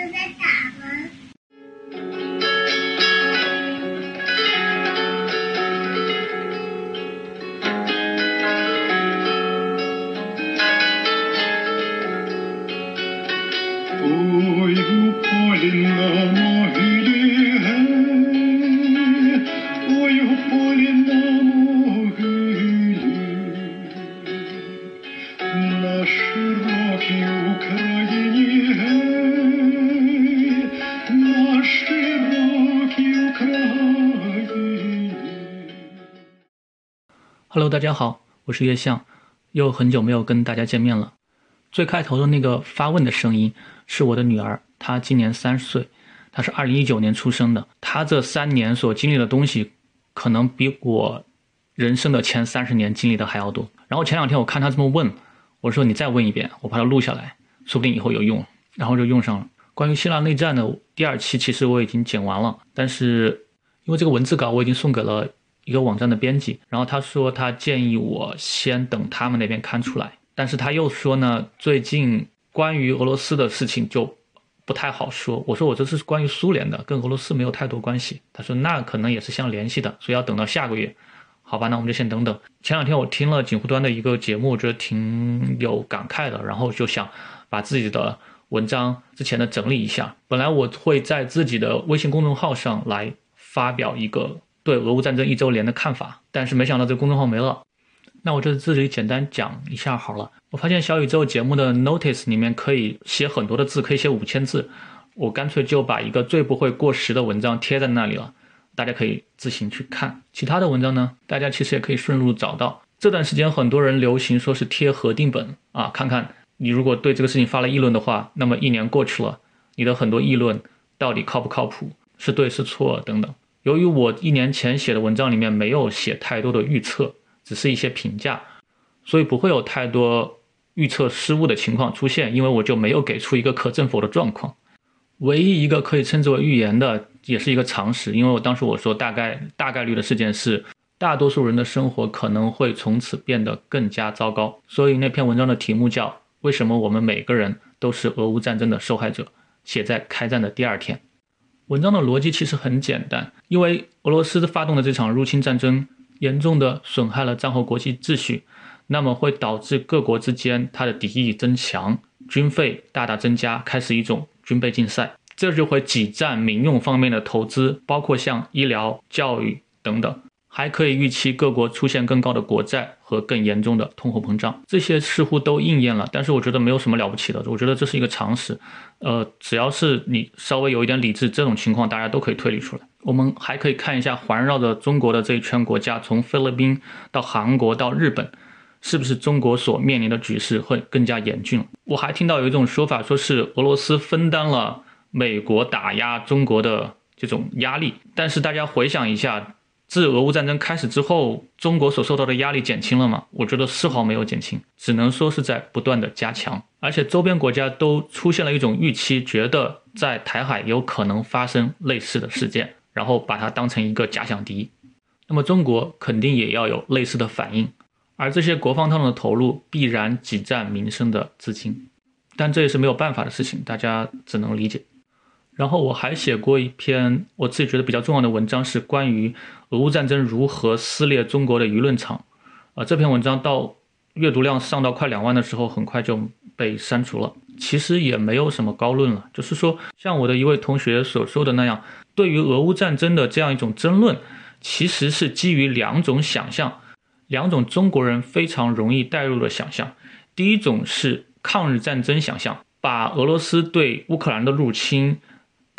就在 Hello，大家好，我是月相，又很久没有跟大家见面了。最开头的那个发问的声音是我的女儿，她今年三十岁，她是二零一九年出生的。她这三年所经历的东西，可能比我人生的前三十年经历的还要多。然后前两天我看她这么问，我说你再问一遍，我把它录下来，说不定以后有用。然后就用上了。关于希腊内战的第二期，其实我已经剪完了，但是因为这个文字稿我已经送给了一个网站的编辑，然后他说他建议我先等他们那边刊出来，但是他又说呢，最近关于俄罗斯的事情就不太好说。我说我这是关于苏联的，跟俄罗斯没有太多关系。他说那可能也是相联系的，所以要等到下个月。好吧，那我们就先等等。前两天我听了锦湖端的一个节目，我觉得挺有感慨的，然后就想把自己的文章之前的整理一下。本来我会在自己的微信公众号上来发表一个对俄乌战争一周年的看法，但是没想到这公众号没了。那我就自己简单讲一下好了。我发现小宇宙节目的 Notice 里面可以写很多的字，可以写五千字，我干脆就把一个最不会过时的文章贴在那里了。大家可以自行去看其他的文章呢，大家其实也可以顺路找到。这段时间很多人流行说是贴核定本啊，看看你如果对这个事情发了议论的话，那么一年过去了，你的很多议论到底靠不靠谱，是对是错等等。由于我一年前写的文章里面没有写太多的预测，只是一些评价，所以不会有太多预测失误的情况出现，因为我就没有给出一个可证否的状况。唯一一个可以称之为预言的，也是一个常识，因为我当时我说大概大概率的事件是，大多数人的生活可能会从此变得更加糟糕。所以那篇文章的题目叫《为什么我们每个人都是俄乌战争的受害者》，写在开战的第二天。文章的逻辑其实很简单，因为俄罗斯发动的这场入侵战争，严重的损害了战后国际秩序，那么会导致各国之间它的敌意增强，军费大大增加，开始一种军备竞赛，这就会挤占民用方面的投资，包括像医疗、教育等等，还可以预期各国出现更高的国债和更严重的通货膨胀，这些似乎都应验了。但是我觉得没有什么了不起的，我觉得这是一个常识。呃，只要是你稍微有一点理智，这种情况大家都可以推理出来。我们还可以看一下环绕着中国的这一圈国家，从菲律宾到韩国到日本。是不是中国所面临的局势会更加严峻？我还听到有一种说法，说是俄罗斯分担了美国打压中国的这种压力。但是大家回想一下，自俄乌战争开始之后，中国所受到的压力减轻了吗？我觉得丝毫没有减轻，只能说是在不断的加强。而且周边国家都出现了一种预期，觉得在台海有可能发生类似的事件，然后把它当成一个假想敌。那么中国肯定也要有类似的反应。而这些国防上的投入必然挤占民生的资金，但这也是没有办法的事情，大家只能理解。然后我还写过一篇我自己觉得比较重要的文章，是关于俄乌战争如何撕裂中国的舆论场。啊，这篇文章到阅读量上到快两万的时候，很快就被删除了。其实也没有什么高论了，就是说，像我的一位同学所说的那样，对于俄乌战争的这样一种争论，其实是基于两种想象。两种中国人非常容易带入的想象，第一种是抗日战争想象，把俄罗斯对乌克兰的入侵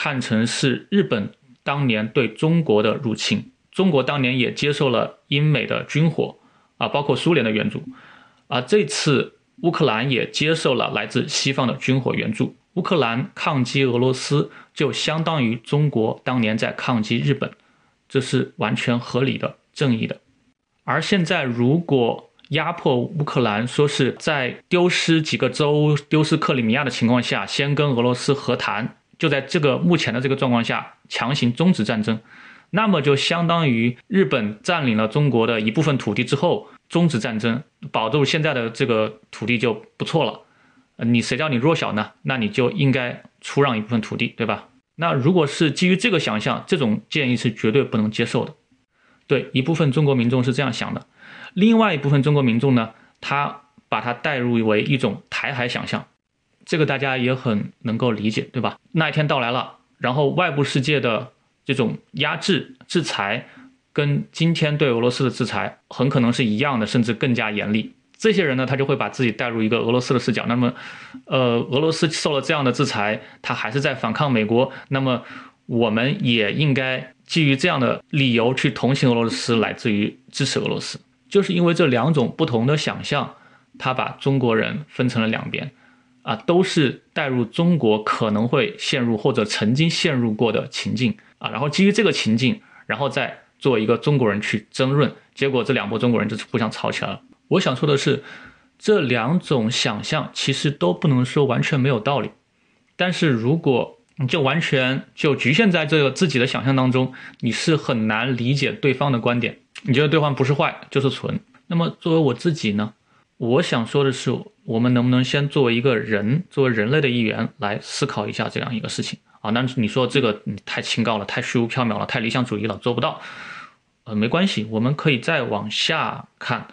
看成是日本当年对中国的入侵，中国当年也接受了英美的军火啊，包括苏联的援助，啊，这次乌克兰也接受了来自西方的军火援助，乌克兰抗击俄罗斯就相当于中国当年在抗击日本，这是完全合理的、正义的。而现在，如果压迫乌克兰，说是在丢失几个州、丢失克里米亚的情况下，先跟俄罗斯和谈，就在这个目前的这个状况下强行终止战争，那么就相当于日本占领了中国的一部分土地之后终止战争，保住现在的这个土地就不错了。你谁叫你弱小呢？那你就应该出让一部分土地，对吧？那如果是基于这个想象，这种建议是绝对不能接受的。对一部分中国民众是这样想的，另外一部分中国民众呢，他把它带入为一种台海想象，这个大家也很能够理解，对吧？那一天到来了，然后外部世界的这种压制、制裁，跟今天对俄罗斯的制裁很可能是一样的，甚至更加严厉。这些人呢，他就会把自己带入一个俄罗斯的视角。那么，呃，俄罗斯受了这样的制裁，他还是在反抗美国。那么，我们也应该基于这样的理由去同情俄罗斯，来自于支持俄罗斯。就是因为这两种不同的想象，他把中国人分成了两边，啊，都是带入中国可能会陷入或者曾经陷入过的情境啊，然后基于这个情境，然后再做一个中国人去争论，结果这两拨中国人就是互相吵起来了。我想说的是，这两种想象其实都不能说完全没有道理，但是如果你就完全就局限在这个自己的想象当中，你是很难理解对方的观点。你觉得对方不是坏就是纯。那么作为我自己呢，我想说的是，我们能不能先作为一个人，作为人类的一员来思考一下这样一个事情啊？那你说这个你太清高了，太虚无缥缈了，太理想主义了，做不到。呃，没关系，我们可以再往下看。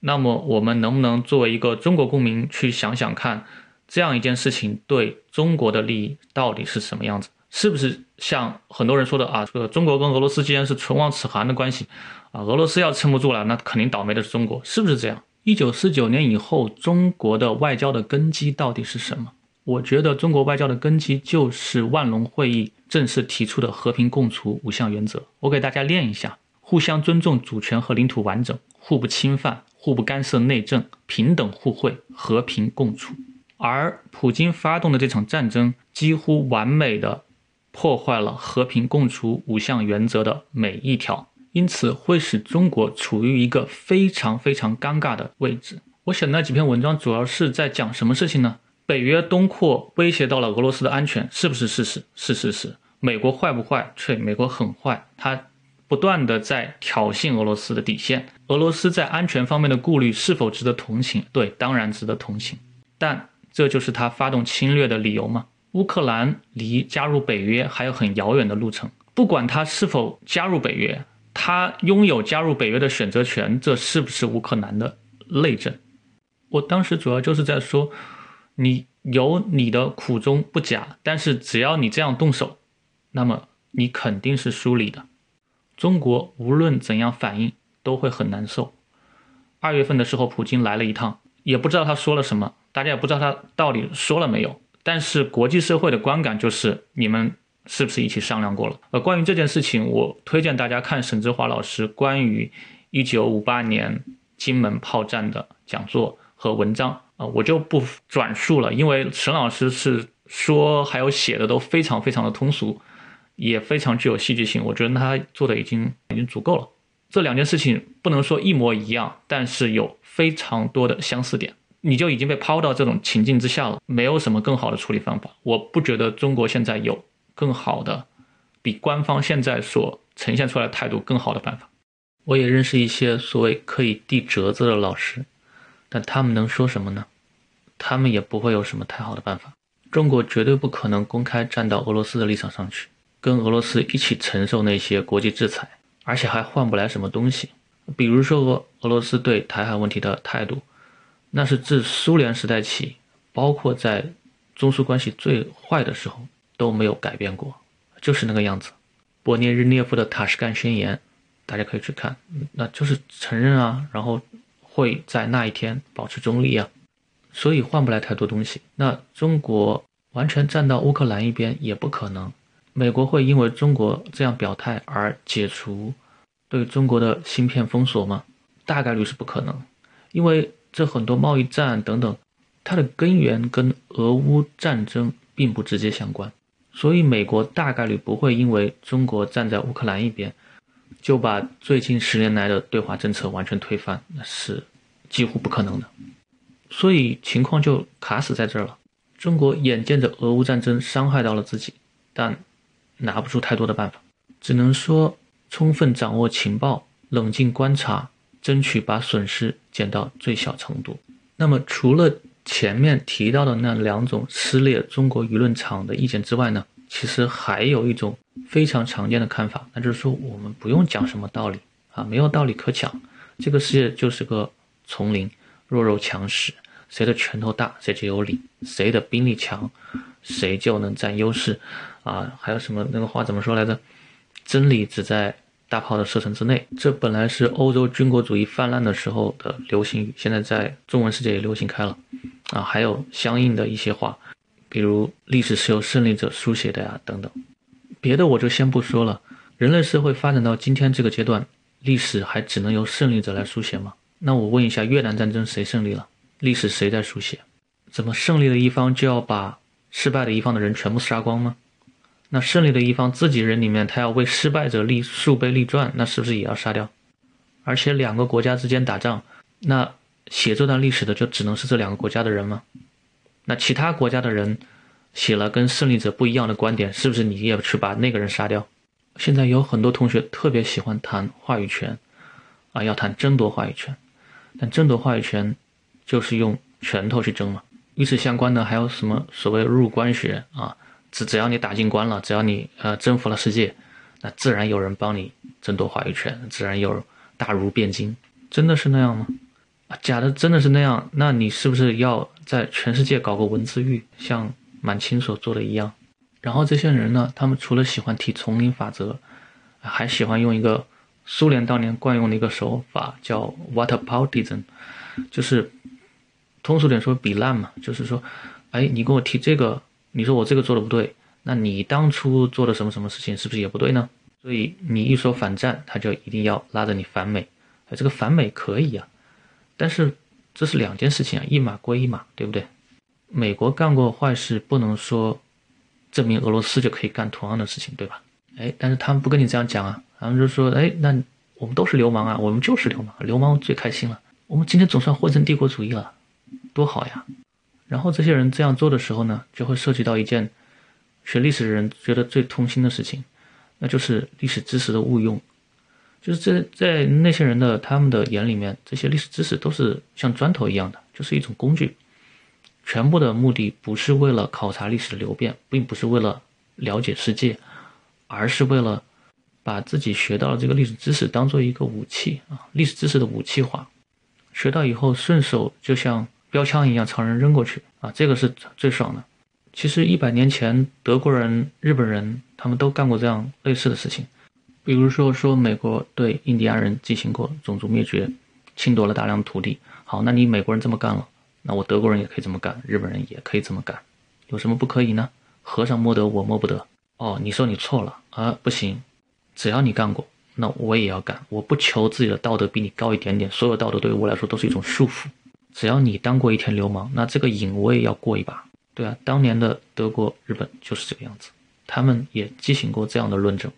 那么我们能不能作为一个中国公民去想想看，这样一件事情对中国的利益到底是什么样子？是不是像很多人说的啊，这个中国跟俄罗斯之间是唇亡齿寒的关系啊？俄罗斯要撑不住了，那肯定倒霉的是中国，是不是这样？一九四九年以后，中国的外交的根基到底是什么？我觉得中国外交的根基就是万隆会议正式提出的和平共处五项原则。我给大家念一下：互相尊重主权和领土完整，互不侵犯。互不干涉内政，平等互惠，和平共处。而普京发动的这场战争，几乎完美的破坏了和平共处五项原则的每一条，因此会使中国处于一个非常非常尴尬的位置。我写的那几篇文章主要是在讲什么事情呢？北约东扩威胁到了俄罗斯的安全，是不是事实？是事实。美国坏不坏？对，美国很坏。它。不断的在挑衅俄罗斯的底线，俄罗斯在安全方面的顾虑是否值得同情？对，当然值得同情。但这就是他发动侵略的理由吗？乌克兰离加入北约还有很遥远的路程。不管他是否加入北约，他拥有加入北约的选择权，这是不是乌克兰的内政？我当时主要就是在说，你有你的苦衷不假，但是只要你这样动手，那么你肯定是输理的。中国无论怎样反应都会很难受。二月份的时候，普京来了一趟，也不知道他说了什么，大家也不知道他到底说了没有。但是国际社会的观感就是，你们是不是一起商量过了？呃，关于这件事情，我推荐大家看沈志华老师关于一九五八年金门炮战的讲座和文章啊，我就不转述了，因为沈老师是说还有写的都非常非常的通俗。也非常具有戏剧性，我觉得他做的已经已经足够了。这两件事情不能说一模一样，但是有非常多的相似点。你就已经被抛到这种情境之下了，没有什么更好的处理方法。我不觉得中国现在有更好的，比官方现在所呈现出来的态度更好的办法。我也认识一些所谓可以递折子的老师，但他们能说什么呢？他们也不会有什么太好的办法。中国绝对不可能公开站到俄罗斯的立场上去。跟俄罗斯一起承受那些国际制裁，而且还换不来什么东西。比如说俄俄罗斯对台海问题的态度，那是自苏联时代起，包括在中苏关系最坏的时候都没有改变过，就是那个样子。勃涅日涅夫的塔什干宣言，大家可以去看，那就是承认啊，然后会在那一天保持中立啊，所以换不来太多东西。那中国完全站到乌克兰一边也不可能。美国会因为中国这样表态而解除对中国的芯片封锁吗？大概率是不可能，因为这很多贸易战等等，它的根源跟俄乌战争并不直接相关，所以美国大概率不会因为中国站在乌克兰一边，就把最近十年来的对华政策完全推翻，那是几乎不可能的。所以情况就卡死在这儿了。中国眼见着俄乌战争伤害到了自己，但。拿不出太多的办法，只能说充分掌握情报，冷静观察，争取把损失减到最小程度。那么，除了前面提到的那两种撕裂中国舆论场的意见之外呢，其实还有一种非常常见的看法，那就是说我们不用讲什么道理啊，没有道理可讲，这个世界就是个丛林，弱肉强食，谁的拳头大谁就有理，谁的兵力强谁就能占优势，啊，还有什么那个话怎么说来着？真理只在。大炮的射程之内，这本来是欧洲军国主义泛滥的时候的流行语，现在在中文世界也流行开了，啊，还有相应的一些话，比如历史是由胜利者书写的呀，等等。别的我就先不说了。人类社会发展到今天这个阶段，历史还只能由胜利者来书写吗？那我问一下，越南战争谁胜利了？历史谁在书写？怎么胜利的一方就要把失败的一方的人全部杀光吗？那胜利的一方自己人里面，他要为失败者立树碑立传，那是不是也要杀掉？而且两个国家之间打仗，那写这段历史的就只能是这两个国家的人吗？那其他国家的人写了跟胜利者不一样的观点，是不是你也去把那个人杀掉？现在有很多同学特别喜欢谈话语权，啊，要谈争夺话语权，但争夺话语权就是用拳头去争嘛。与此相关的还有什么所谓入关学啊？只只要你打进关了，只要你呃征服了世界，那自然有人帮你争夺话语权，自然有大儒辩经，真的是那样吗？假的真的是那样，那你是不是要在全世界搞个文字狱，像满清所做的一样？然后这些人呢，他们除了喜欢提丛林法则，还喜欢用一个苏联当年惯用的一个手法，叫 whataboutism，就是通俗点说比烂嘛，就是说，哎，你给我提这个。你说我这个做的不对，那你当初做的什么什么事情是不是也不对呢？所以你一说反战，他就一定要拉着你反美。哎，这个反美可以呀，但是这是两件事情啊，一码归一码，对不对？美国干过坏事，不能说证明俄罗斯就可以干同样的事情，对吧？哎，但是他们不跟你这样讲啊，他们就说，哎，那我们都是流氓啊，我们就是流氓，流氓最开心了，我们今天总算混成帝国主义了，多好呀！然后这些人这样做的时候呢，就会涉及到一件学历史的人觉得最痛心的事情，那就是历史知识的误用。就是在在那些人的他们的眼里面，这些历史知识都是像砖头一样的，就是一种工具。全部的目的不是为了考察历史的流变，并不是为了了解世界，而是为了把自己学到的这个历史知识当做一个武器啊，历史知识的武器化。学到以后顺手就像。标枪一样朝人扔过去啊，这个是最爽的。其实一百年前，德国人、日本人他们都干过这样类似的事情，比如说说美国对印第安人进行过种族灭绝，侵夺了大量的土地。好，那你美国人这么干了，那我德国人也可以这么干，日本人也可以这么干，有什么不可以呢？和尚摸得我摸不得。哦，你说你错了啊，不行，只要你干过，那我也要干。我不求自己的道德比你高一点点，所有道德对于我来说都是一种束缚。只要你当过一天流氓，那这个瘾我也要过一把。对啊，当年的德国、日本就是这个样子，他们也进行过这样的论证。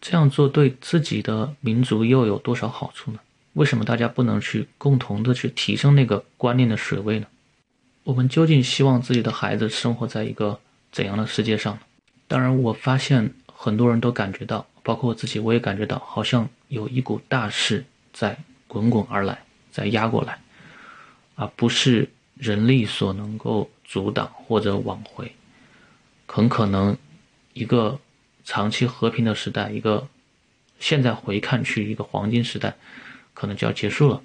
这样做对自己的民族又有多少好处呢？为什么大家不能去共同的去提升那个观念的水位呢？我们究竟希望自己的孩子生活在一个怎样的世界上呢？当然，我发现很多人都感觉到，包括我自己，我也感觉到，好像有一股大势在滚滚而来，在压过来。而不是人力所能够阻挡或者挽回，很可能一个长期和平的时代，一个现在回看去一个黄金时代，可能就要结束了。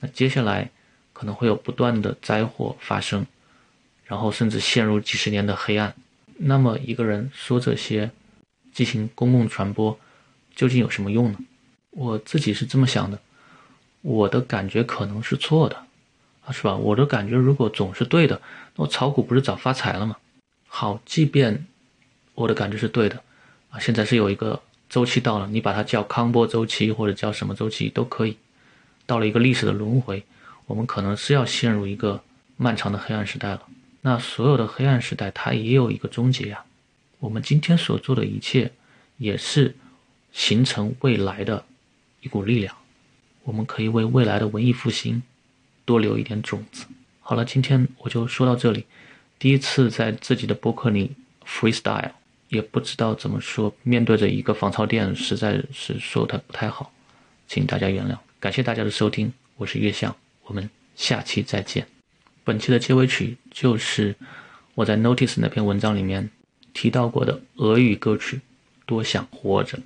那接下来可能会有不断的灾祸发生，然后甚至陷入几十年的黑暗。那么一个人说这些，进行公共传播，究竟有什么用呢？我自己是这么想的，我的感觉可能是错的。是吧？我的感觉，如果总是对的，那我炒股不是早发财了吗？好，即便我的感觉是对的，啊，现在是有一个周期到了，你把它叫康波周期或者叫什么周期都可以。到了一个历史的轮回，我们可能是要陷入一个漫长的黑暗时代了。那所有的黑暗时代，它也有一个终结呀。我们今天所做的一切，也是形成未来的一股力量。我们可以为未来的文艺复兴。多留一点种子。好了，今天我就说到这里。第一次在自己的博客里 freestyle，也不知道怎么说，面对着一个仿钞店，实在是说的不太好，请大家原谅。感谢大家的收听，我是月相，我们下期再见。本期的结尾曲就是我在 Notice 那篇文章里面提到过的俄语歌曲《多想活着》。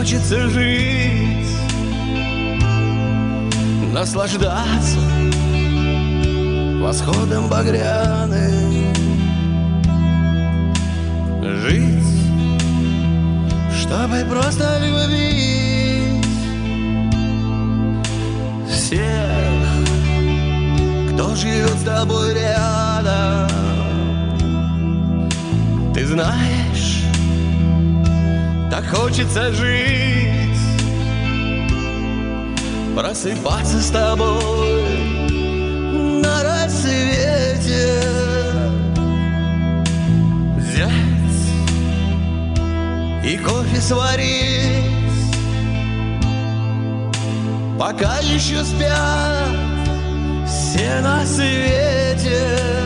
Хочется жить, наслаждаться восходом багряным, жить, чтобы просто любить всех, кто живет с тобой рядом. Ты знаешь, так хочется жить, просыпаться с тобой на рассвете, взять и кофе сварить, пока еще спят все на свете.